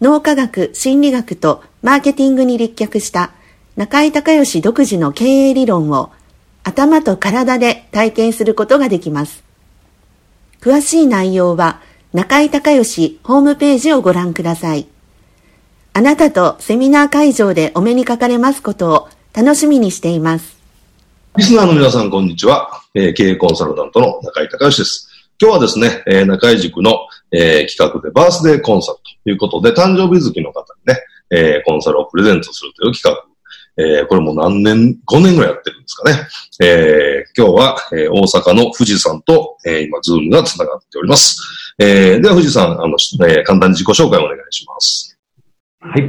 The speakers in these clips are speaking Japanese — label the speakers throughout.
Speaker 1: 脳科学、心理学とマーケティングに立脚した中井隆義独自の経営理論を頭と体で体験することができます。詳しい内容は中井隆義ホームページをご覧ください。あなたとセミナー会場でお目にかかれますことを楽しみにしています。
Speaker 2: リスナーの皆さん、こんにちは。えー、経営コンサルタントの中井隆義です。今日はですね、えー、中井塾の、えー、企画でバースデーコンサルということで、誕生日月の方にね、えー、コンサルをプレゼントするという企画。えー、これも何年、5年ぐらいやってるんですかね。えー、今日は、えー、大阪の富士山と、えー、今、ズームが繋がっております。えー、では、富士山、あの、えー、簡単に自己紹介をお願いします。
Speaker 3: はい。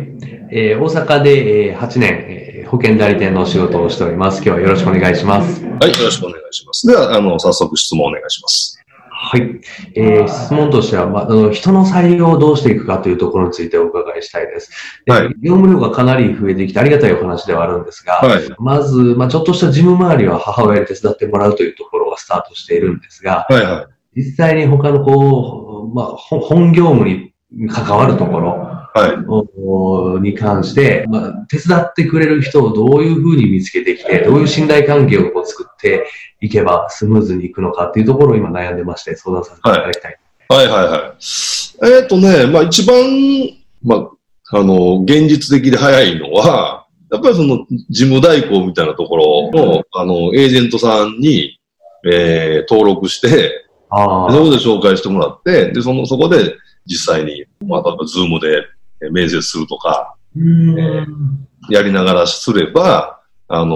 Speaker 3: えー、大阪で、えー、8年、えー、保険代理店の仕事をしております。今日はよろしくお願いします。
Speaker 2: はい、よろしくお願いします。では、あの、早速質問お願いします。
Speaker 3: はい。えー、質問としては、まあ、人の採用をどうしていくかというところについてお伺いしたいです。はい。業務量がかなり増えてきてありがたいお話ではあるんですが、はい、まず、まあ、ちょっとした事務周りは母親に手伝ってもらうというところがスタートしているんですが、はいはい。実際に他のこう、まあ、本業務に関わるところ、はい、に関して、まあ、手伝ってくれる人をどういうふうに見つけてきて、どういう信頼関係をこう作っていけばスムーズにいくのかっていうところを今悩んでまして、相談させていただきたい。
Speaker 2: はい、はい、はいはい。えっ、ー、とね、まあ一番、まあ、あの、現実的で早いのは、やっぱりその事務代行みたいなところの、あの、エージェントさんに、えー、登録して、あそこで紹介してもらって、で、その、そこで実際に、まあ、例えばズームで面接するとか、えー、やりながらすれば、あの、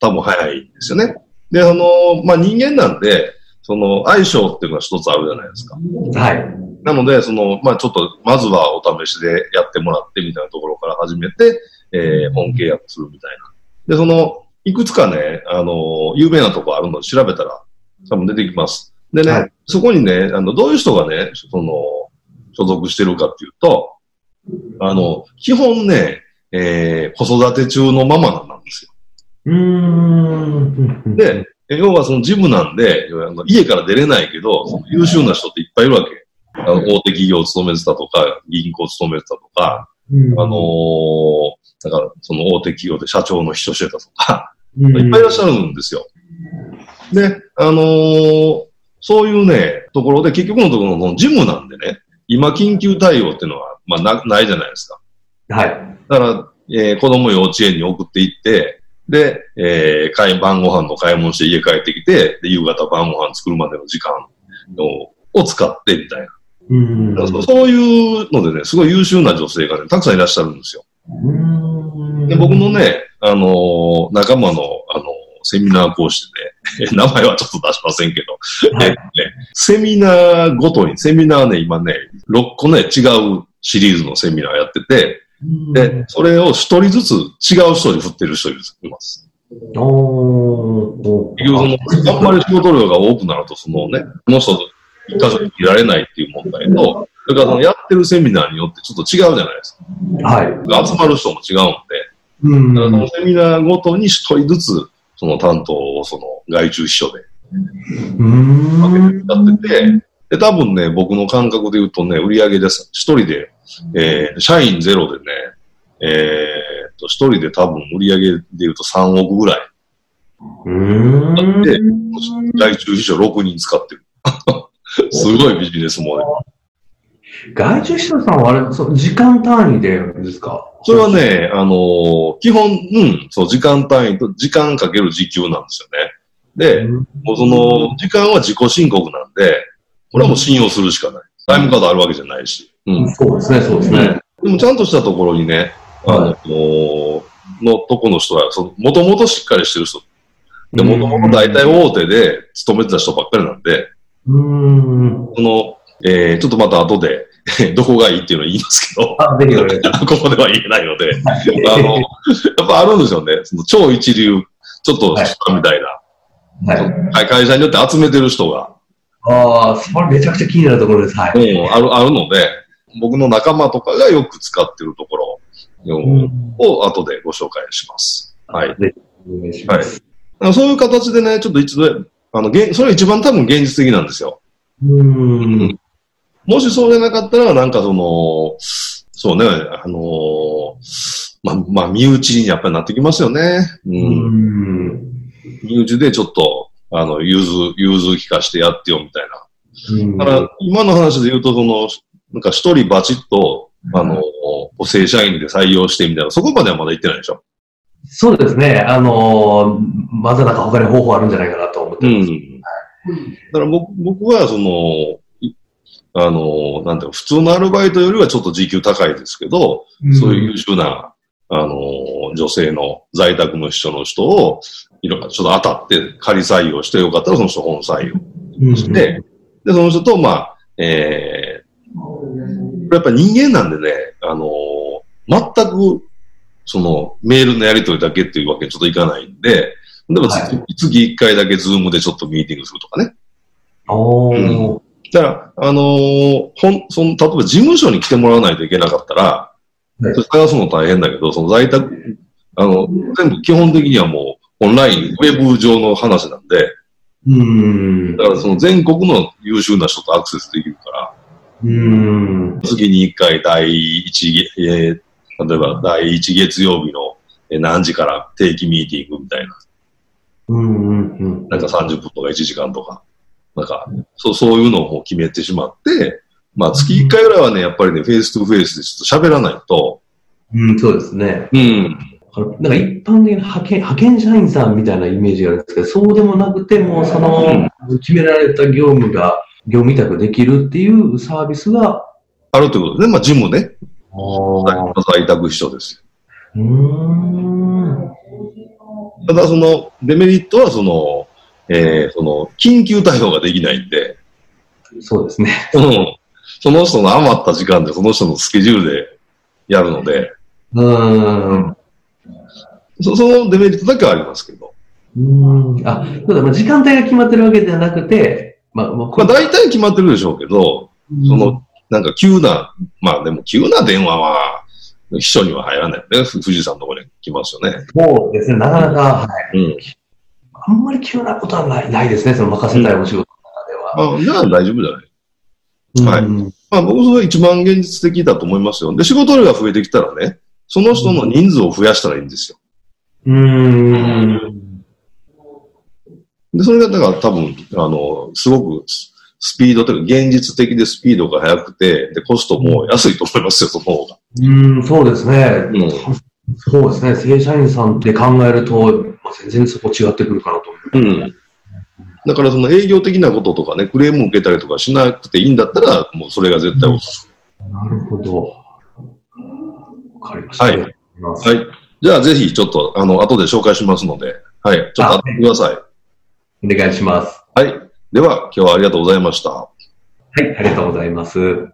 Speaker 2: 多分早いんですよね。で、あの、まあ、人間なんで、その、相性っていうのが一つあるじゃないですか。はい。なので、その、まあ、ちょっと、まずはお試しでやってもらってみたいなところから始めて、えー、本契約するみたいな。で、その、いくつかね、あの、有名なとこあるので調べたら、多分出てきます。でね、はい、そこにね、あの、どういう人がね、その、所属してるかっていうと、あの、基本ね、えー、子育て中のママなんですよ。うんで、要はそのジムなんで、家から出れないけど、その優秀な人っていっぱいいるわけ。あの大手企業を勤めてたとか、銀行を勤めてたとか、あのー、だからその大手企業で社長の秘書してたとか、いっぱいいらっしゃるんですよ。で、あのー、そういうね、ところで結局のところのジムなんでね、今緊急対応っていうのは、まあな、ないじゃないですか。はい。だから、えー、子供幼稚園に送っていって、で、えー、買い、晩ご飯の買い物して家帰ってきて、で、夕方晩ご飯作るまでの時間をを使ってみたいな。うんそういうのでね、すごい優秀な女性がね、たくさんいらっしゃるんですよ。うんで僕のね、あのー、仲間の、あのー、セミナー講師で、ね、名前はちょっと出しませんけど、はい、ね、セミナーごとに、セミナーね、今ね、6個ね、違うシリーズのセミナーやってて、で、それを一人ずつ違う人に振ってる人います。おー。結あんまり仕事量が多くなると、そのね、この人と一箇所にいられないっていう問題と、それからそのやってるセミナーによってちょっと違うじゃないですか。はい。集まる人も違うんで、うん。だからそのセミナーごとに一人ずつ、その担当をその外注秘書で、うん。やってて、で、多分ね、僕の感覚で言うとね、売上です。一人で、えー、社員ゼロでね、えー、と、一人で多分売上で言うと3億ぐらい。うん。で、外注秘書6人使ってる。すごいビジネスモデル。
Speaker 3: 外注秘書さんはあれ、そ時間単位でですか？
Speaker 2: それはね、あのー、基本、うん、そう、時間単位と時間かける時給なんですよね。で、もうその、時間は自己申告なんで、これはもう信用するしかない。タイムカードあるわけじゃないし。
Speaker 3: うん。そうですね、そうですね。
Speaker 2: でもちゃんとしたところにね、あの、のとこの人は、その、もともとしっかりしてる人。で、もともと大体大手で勤めてた人ばっかりなんで、うん。その、えー、ちょっとまた後で、どこがいいっていうのを言いますけど、あぜひ ここでは言えないので、あの、やっぱあるんですよね。その超一流、ちょっと下みたいな、はい、会社によって集めてる人が。
Speaker 3: ああ、それめちゃくちゃ気になるところです。はい。
Speaker 2: うん、ある、あるので、僕の仲間とかがよく使ってるところを後でご紹介します。はい。お願いします。はい。そういう形でね、ちょっと一度、あの、それが一番多分現実的なんですよ。うん。もしそうじゃなかったら、なんかその、そうね、あのー、まあ、まあ、身内にやっぱりなってきますよね。うん。うん身内でちょっと、あの、融通、融通聞かしてやってよみたいな。だから、今の話で言うと、その、なんか一人バチッと、あの、正社員で採用してみたいな、そこまではまだ行ってないでしょ
Speaker 3: そうですね。あのまだなんか他に方法あるんじゃないかなと思ってます。うん、
Speaker 2: だから僕僕は、その、あの、なんていう普通のアルバイトよりはちょっと時給高いですけど、うん、そういう優秀な、あの、女性の在宅の秘書の人を、いろいろちょっと当たって仮採用してよかったらその人本採用して、うん、で、その人と、まあ、えー、やっぱ人間なんでね、あの、全く、その、メールのやり取りだけっていうわけにちょっといかないんで、でも月、はい、月1回だけ Zoom でちょっとミーティングするとかね。おー。うんだから、あのー、ほん、その、例えば事務所に来てもらわないといけなかったら、はい、探すの大変だけど、その在宅、あの、全部基本的にはもうオンライン、ウェブ上の話なんで、うん。だからその全国の優秀な人とアクセスできるから、うん。次に一回第一、えー、例えば第一月曜日の何時から定期ミーティングみたいな。うんうんうん。なんか30分とか1時間とか。なんか、そう、そういうのを決めてしまって、まあ月1回ぐらいはね、やっぱりね、 face to face でちょっと喋らないと。
Speaker 3: うん、そうですね。うん。なんか一般的な派遣、派遣社員さんみたいなイメージがあるんですけど、そうでもなくても、その、決められた業務が、業務委託できるっていうサービスが。
Speaker 2: あるということで、まあ、事務ね。在宅秘書ですうん。ただ、その、デメリットは、その、えー、その、緊急対応ができないんで。
Speaker 3: そうですね。
Speaker 2: うん。その人の余った時間で、その人のスケジュールでやるので。うん。そそのデメリットだけはありますけど。
Speaker 3: うん。あ、そうだ、まあ、時間帯が決まってるわけではなくて、
Speaker 2: まあ、まあ、大体決まってるでしょうけど、その、なんか急な、まあでも急な電話は、秘書には入らないよね。富士山のところに来ますよね。
Speaker 3: そうですね、なかなか、はい。うん。あんまり急なことはないないですね、その任せたいお仕事の
Speaker 2: 中では。あ、じゃあ大丈夫じゃないはい。まあ僕それ一番現実的だと思いますよ。で、仕事量が増えてきたらね、その人の人数を増やしたらいいんですよ。うん。で、それがだから多分、あの、すごくスピードというか、現実的でスピードが速くて、で、コストも安いと思いますよ、その方が。
Speaker 3: うん、そうですね。うん。そうですね。正社員さんって考えると、まあ、全然そこ違ってくるかなと思う。うん。
Speaker 2: だからその営業的なこととかね、クレームを受けたりとかしなくていいんだったら、もうそれが絶対おす
Speaker 3: すめ。なるほど。わかりました。
Speaker 2: はい。はい。じゃあぜひちょっと、あの、後で紹介しますので、はい。ちょっと当ててください。
Speaker 3: お願いします。
Speaker 2: はい。では、今日はありがとうございました。は
Speaker 3: い、ありがとうございます。